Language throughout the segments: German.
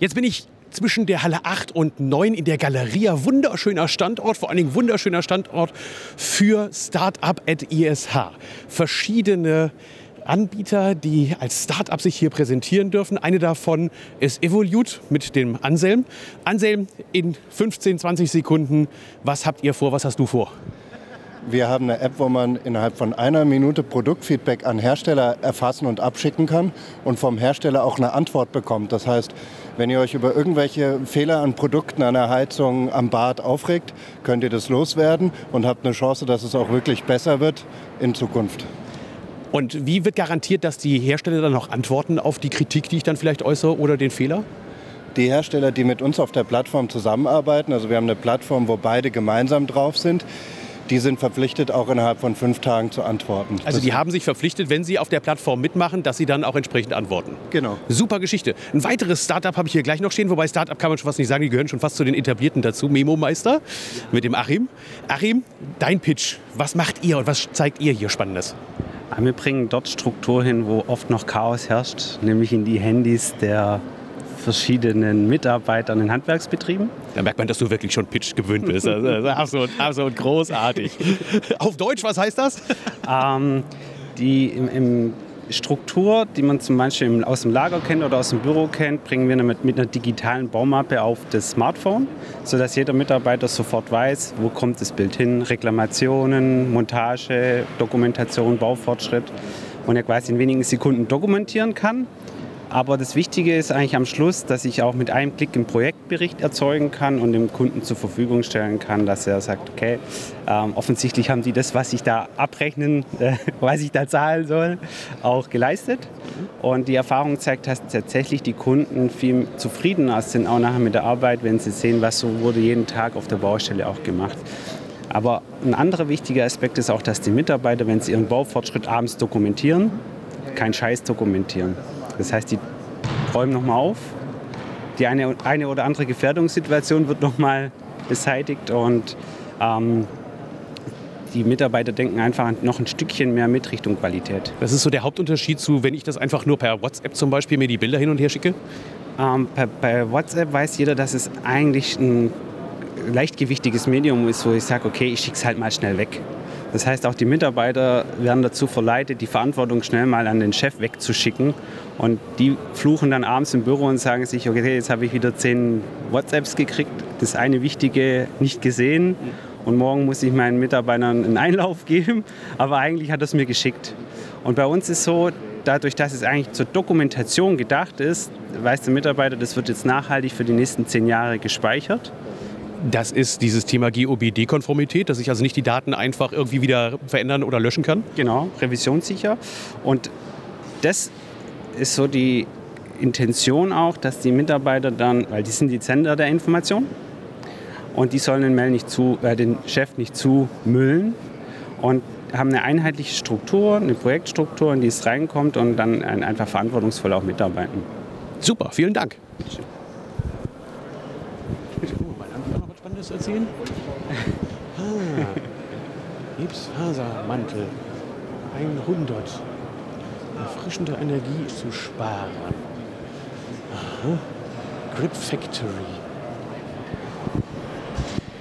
Jetzt bin ich zwischen der Halle 8 und 9 in der Galeria. Wunderschöner Standort, vor allen Dingen wunderschöner Standort für Startup at ISH. Verschiedene Anbieter, die als Startup sich hier präsentieren dürfen. Eine davon ist Evolute mit dem Anselm. Anselm, in 15, 20 Sekunden, was habt ihr vor, was hast du vor? Wir haben eine App, wo man innerhalb von einer Minute Produktfeedback an Hersteller erfassen und abschicken kann und vom Hersteller auch eine Antwort bekommt. Das heißt, wenn ihr euch über irgendwelche Fehler an Produkten, an der Heizung, am Bad aufregt, könnt ihr das loswerden und habt eine Chance, dass es auch wirklich besser wird in Zukunft. Und wie wird garantiert, dass die Hersteller dann auch antworten auf die Kritik, die ich dann vielleicht äußere oder den Fehler? Die Hersteller, die mit uns auf der Plattform zusammenarbeiten, also wir haben eine Plattform, wo beide gemeinsam drauf sind, die sind verpflichtet, auch innerhalb von fünf Tagen zu antworten. Also die haben sich verpflichtet, wenn sie auf der Plattform mitmachen, dass sie dann auch entsprechend antworten. Genau. Super Geschichte. Ein weiteres Startup habe ich hier gleich noch stehen, wobei Startup kann man schon fast nicht sagen, die gehören schon fast zu den etablierten dazu. Memo Meister mit dem Achim. Achim, dein Pitch. Was macht ihr und was zeigt ihr hier Spannendes? Wir bringen dort Struktur hin, wo oft noch Chaos herrscht, nämlich in die Handys der verschiedenen Mitarbeitern in Handwerksbetrieben. Da merkt man, dass du wirklich schon Pitch gewöhnt bist. Also, also absolut, absolut großartig. Auf Deutsch, was heißt das? Ähm, die im, im Struktur, die man zum Beispiel aus dem Lager kennt oder aus dem Büro kennt, bringen wir mit, mit einer digitalen Baumappe auf das Smartphone, sodass jeder Mitarbeiter sofort weiß, wo kommt das Bild hin, Reklamationen, Montage, Dokumentation, Baufortschritt und er quasi in wenigen Sekunden dokumentieren kann aber das Wichtige ist eigentlich am Schluss, dass ich auch mit einem Klick einen Projektbericht erzeugen kann und dem Kunden zur Verfügung stellen kann, dass er sagt, okay, ähm, offensichtlich haben Sie das, was ich da abrechnen, äh, was ich da zahlen soll, auch geleistet. Und die Erfahrung zeigt, dass tatsächlich die Kunden viel zufriedener sind, auch nachher mit der Arbeit, wenn sie sehen, was so wurde jeden Tag auf der Baustelle auch gemacht. Aber ein anderer wichtiger Aspekt ist auch, dass die Mitarbeiter, wenn sie ihren Baufortschritt abends dokumentieren, keinen Scheiß dokumentieren. Das heißt, die räumen nochmal auf. Die eine, eine oder andere Gefährdungssituation wird nochmal beseitigt und ähm, die Mitarbeiter denken einfach noch ein Stückchen mehr mit Richtung Qualität. Das ist so der Hauptunterschied zu, wenn ich das einfach nur per WhatsApp zum Beispiel mir die Bilder hin und her schicke? Ähm, bei, bei WhatsApp weiß jeder, dass es eigentlich ein leichtgewichtiges Medium ist, wo ich sage, okay, ich schicke es halt mal schnell weg. Das heißt, auch die Mitarbeiter werden dazu verleitet, die Verantwortung schnell mal an den Chef wegzuschicken. Und die fluchen dann abends im Büro und sagen sich, okay, jetzt habe ich wieder zehn WhatsApps gekriegt, das eine Wichtige nicht gesehen. Und morgen muss ich meinen Mitarbeitern einen Einlauf geben. Aber eigentlich hat es mir geschickt. Und bei uns ist so, dadurch, dass es eigentlich zur Dokumentation gedacht ist, weiß der Mitarbeiter, das wird jetzt nachhaltig für die nächsten zehn Jahre gespeichert. Das ist dieses Thema GOBD-Konformität, dass ich also nicht die Daten einfach irgendwie wieder verändern oder löschen kann? Genau, revisionssicher. Und das ist so die Intention auch, dass die Mitarbeiter dann, weil die sind die Sender der Information und die sollen den, Mail nicht zu, äh, den Chef nicht zumüllen und haben eine einheitliche Struktur, eine Projektstruktur, in die es reinkommt und dann einfach verantwortungsvoll auch mitarbeiten. Super, vielen Dank. Spannendes erzählen? Ah, Gipsfasermantel. 100. Erfrischende Energie zu sparen. Aha. Grip Factory.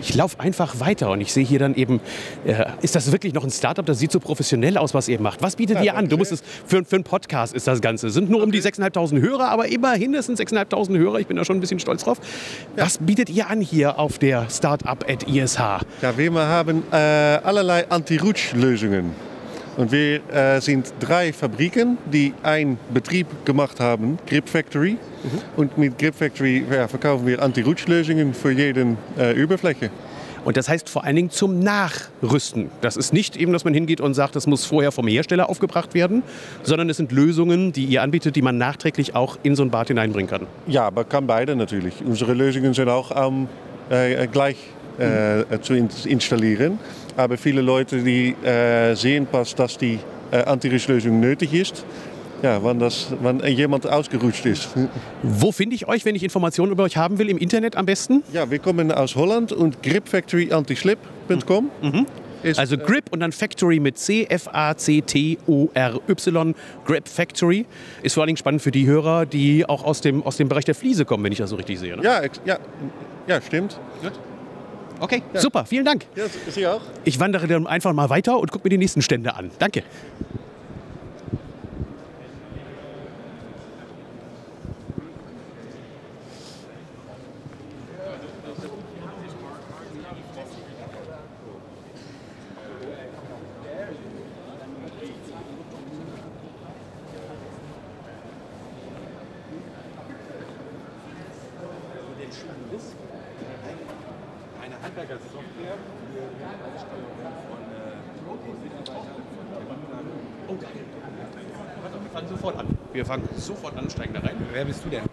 Ich laufe einfach weiter und ich sehe hier dann eben, äh, ist das wirklich noch ein Startup? Das sieht so professionell aus, was ihr macht. Was bietet ja, ihr an? Du musst es, für, für einen Podcast ist das Ganze. Es sind nur um die 6.500 Hörer, aber immerhin es sind 6.500 Hörer. Ich bin da schon ein bisschen stolz drauf. Ja. Was bietet ihr an hier auf der Startup at ISH? Ja, wir haben äh, allerlei Anti-Rutsch-Lösungen. Und wir äh, sind drei Fabriken, die einen Betrieb gemacht haben, Grip Factory. Mhm. Und mit Grip Factory ja, verkaufen wir Anti-Rutschlösungen für jede äh, Oberfläche. Und das heißt vor allen Dingen zum Nachrüsten. Das ist nicht eben, dass man hingeht und sagt, das muss vorher vom Hersteller aufgebracht werden, sondern es sind Lösungen, die ihr anbietet, die man nachträglich auch in so ein Bad hineinbringen kann. Ja, aber kann beide natürlich. Unsere Lösungen sind auch ähm, äh, gleich äh, zu installieren. Aber viele Leute die äh, sehen pas, dass die äh, Antirutschlösung nötig ist. Ja, wann, das, wann jemand ausgerutscht ist. Wo finde ich euch, wenn ich Informationen über euch haben will? Im Internet am besten? Ja, wir kommen aus Holland und gripfactoryantislip.com. Mhm. ist, Also äh, Grip und dann Factory mit C, F-A-C-T-O-R-Y. Grip Factory. Ist vor allen Dingen spannend für die Hörer, die auch aus dem, aus dem Bereich der Fliese kommen, wenn ich das so richtig sehe. Ne? ja, ja, ja, stimmt. Okay, super, vielen Dank. Ja, Sie auch? Ich wandere dann einfach mal weiter und gucke mir die nächsten Stände an. Danke. Eine Handwerkersoftware für die Aussteuerung von Oh, geil. Wir fangen sofort an. Wir fangen sofort an, steigen da rein. Wer bist du denn?